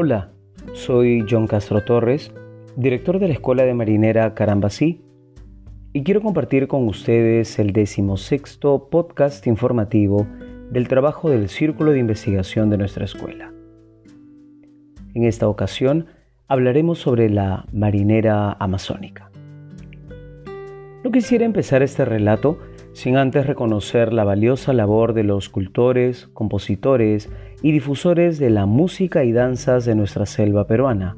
Hola, soy John Castro Torres, director de la Escuela de Marinera Carambasí, y quiero compartir con ustedes el decimosexto podcast informativo del trabajo del Círculo de Investigación de nuestra escuela. En esta ocasión hablaremos sobre la marinera amazónica. No quisiera empezar este relato sin antes reconocer la valiosa labor de los cultores, compositores y difusores de la música y danzas de nuestra selva peruana,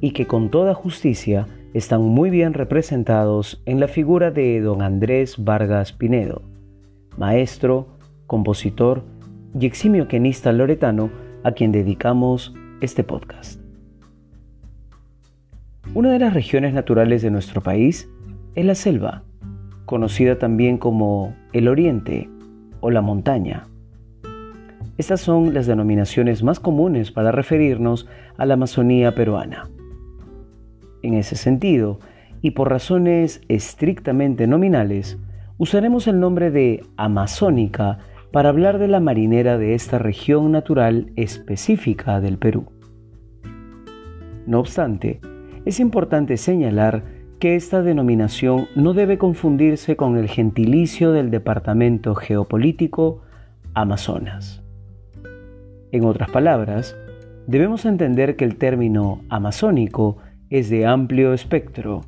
y que con toda justicia están muy bien representados en la figura de don Andrés Vargas Pinedo, maestro, compositor y eximio quenista loretano a quien dedicamos este podcast. Una de las regiones naturales de nuestro país es la selva, conocida también como el Oriente o la montaña. Estas son las denominaciones más comunes para referirnos a la Amazonía peruana. En ese sentido, y por razones estrictamente nominales, usaremos el nombre de amazónica para hablar de la marinera de esta región natural específica del Perú. No obstante, es importante señalar que esta denominación no debe confundirse con el gentilicio del departamento geopolítico Amazonas. En otras palabras, debemos entender que el término amazónico es de amplio espectro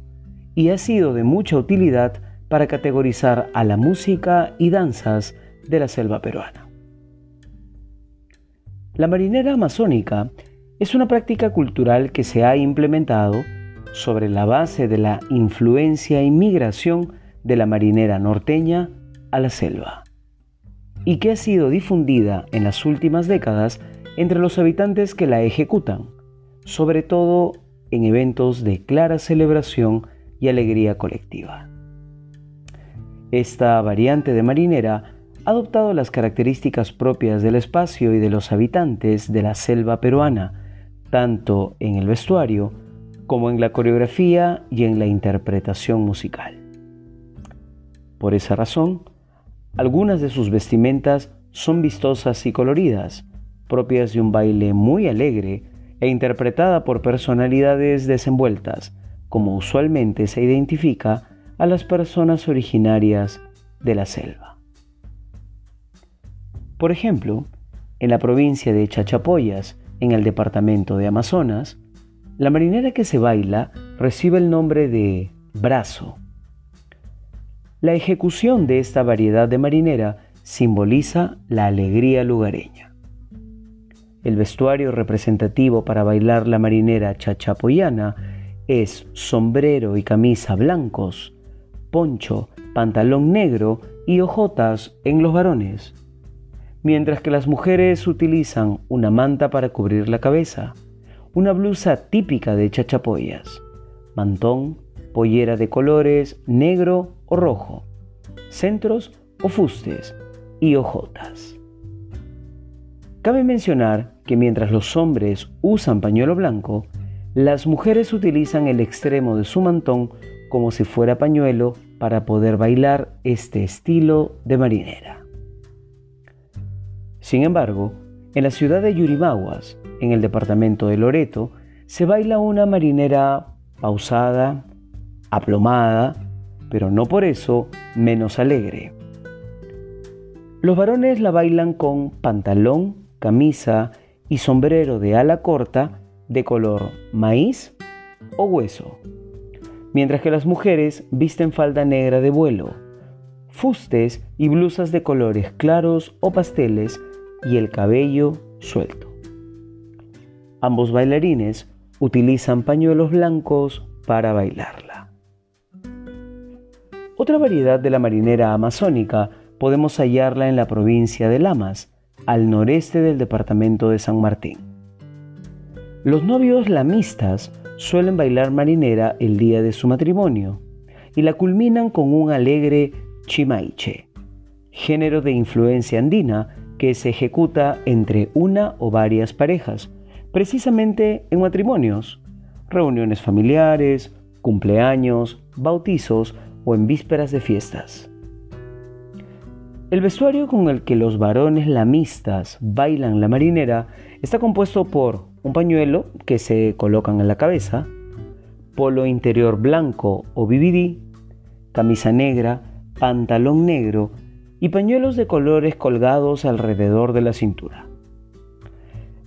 y ha sido de mucha utilidad para categorizar a la música y danzas de la selva peruana. La marinera amazónica es una práctica cultural que se ha implementado sobre la base de la influencia y migración de la marinera norteña a la selva, y que ha sido difundida en las últimas décadas entre los habitantes que la ejecutan, sobre todo en eventos de clara celebración y alegría colectiva. Esta variante de marinera ha adoptado las características propias del espacio y de los habitantes de la selva peruana, tanto en el vestuario como en la coreografía y en la interpretación musical. Por esa razón, algunas de sus vestimentas son vistosas y coloridas, propias de un baile muy alegre e interpretada por personalidades desenvueltas, como usualmente se identifica a las personas originarias de la selva. Por ejemplo, en la provincia de Chachapoyas, en el departamento de Amazonas, la marinera que se baila recibe el nombre de brazo. La ejecución de esta variedad de marinera simboliza la alegría lugareña. El vestuario representativo para bailar la marinera chachapoyana es sombrero y camisa blancos, poncho, pantalón negro y hojotas en los varones, mientras que las mujeres utilizan una manta para cubrir la cabeza, una blusa típica de chachapoyas, mantón, pollera de colores negro o rojo, centros o fustes y hojotas. Cabe mencionar que mientras los hombres usan pañuelo blanco, las mujeres utilizan el extremo de su mantón como si fuera pañuelo para poder bailar este estilo de marinera. Sin embargo, en la ciudad de Yurimaguas, en el departamento de Loreto, se baila una marinera pausada, aplomada, pero no por eso menos alegre. Los varones la bailan con pantalón, camisa y sombrero de ala corta de color maíz o hueso, mientras que las mujeres visten falda negra de vuelo, fustes y blusas de colores claros o pasteles y el cabello suelto. Ambos bailarines utilizan pañuelos blancos para bailarla. Otra variedad de la marinera amazónica podemos hallarla en la provincia de Lamas, al noreste del departamento de San Martín. Los novios lamistas suelen bailar marinera el día de su matrimonio y la culminan con un alegre chimaiche, género de influencia andina que se ejecuta entre una o varias parejas, precisamente en matrimonios, reuniones familiares, cumpleaños, bautizos o en vísperas de fiestas. El vestuario con el que los varones lamistas bailan la marinera está compuesto por un pañuelo que se colocan en la cabeza, polo interior blanco o BBD, camisa negra, pantalón negro y pañuelos de colores colgados alrededor de la cintura.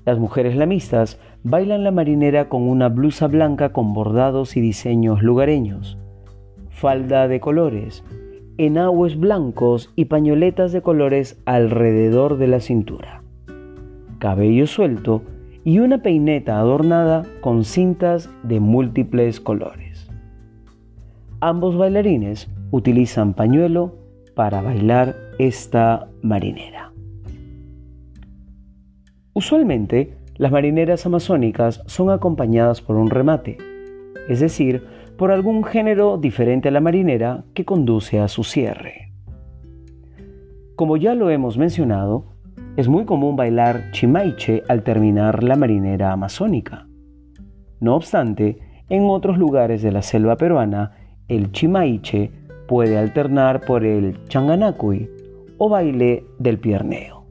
Las mujeres lamistas bailan la marinera con una blusa blanca con bordados y diseños lugareños, falda de colores, enagues blancos y pañoletas de colores alrededor de la cintura, cabello suelto y una peineta adornada con cintas de múltiples colores. Ambos bailarines utilizan pañuelo para bailar esta marinera. Usualmente, las marineras amazónicas son acompañadas por un remate, es decir, por algún género diferente a la marinera que conduce a su cierre. Como ya lo hemos mencionado, es muy común bailar chimaiche al terminar la marinera amazónica. No obstante, en otros lugares de la selva peruana, el chimaiche puede alternar por el changanacui o baile del pierneo.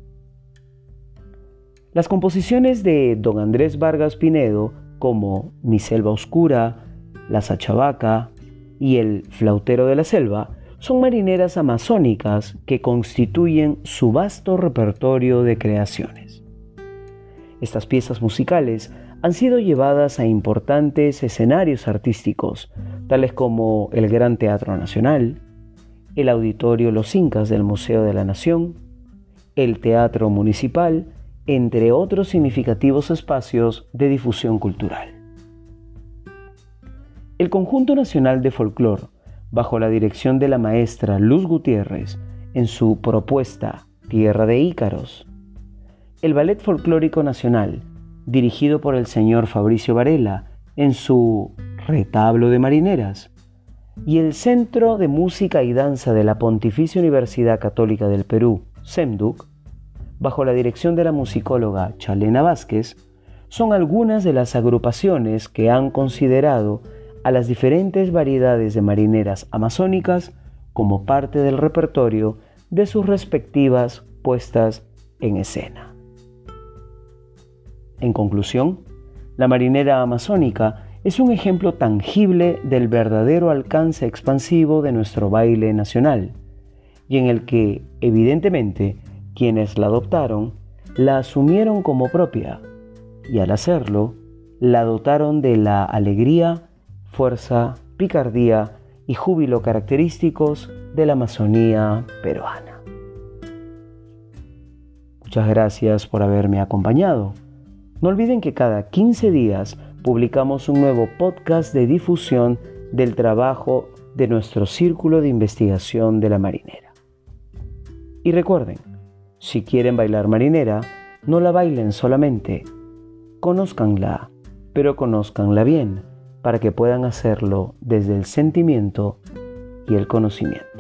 Las composiciones de don Andrés Vargas Pinedo, como Mi Selva Oscura, La Sachabaca y El Flautero de la Selva, son marineras amazónicas que constituyen su vasto repertorio de creaciones. Estas piezas musicales han sido llevadas a importantes escenarios artísticos, tales como el Gran Teatro Nacional, el Auditorio Los Incas del Museo de la Nación, el Teatro Municipal entre otros significativos espacios de difusión cultural. El Conjunto Nacional de Folclor, bajo la dirección de la maestra Luz Gutiérrez, en su propuesta Tierra de Ícaros, el Ballet Folclórico Nacional, dirigido por el señor Fabricio Varela, en su Retablo de Marineras, y el Centro de Música y Danza de la Pontificia Universidad Católica del Perú, SEMDUC, bajo la dirección de la musicóloga Chalena Vázquez, son algunas de las agrupaciones que han considerado a las diferentes variedades de marineras amazónicas como parte del repertorio de sus respectivas puestas en escena. En conclusión, la marinera amazónica es un ejemplo tangible del verdadero alcance expansivo de nuestro baile nacional, y en el que, evidentemente, quienes la adoptaron la asumieron como propia y al hacerlo la dotaron de la alegría, fuerza, picardía y júbilo característicos de la Amazonía peruana. Muchas gracias por haberme acompañado. No olviden que cada 15 días publicamos un nuevo podcast de difusión del trabajo de nuestro Círculo de Investigación de la Marinera. Y recuerden, si quieren bailar marinera, no la bailen solamente, conózcanla, pero conózcanla bien, para que puedan hacerlo desde el sentimiento y el conocimiento.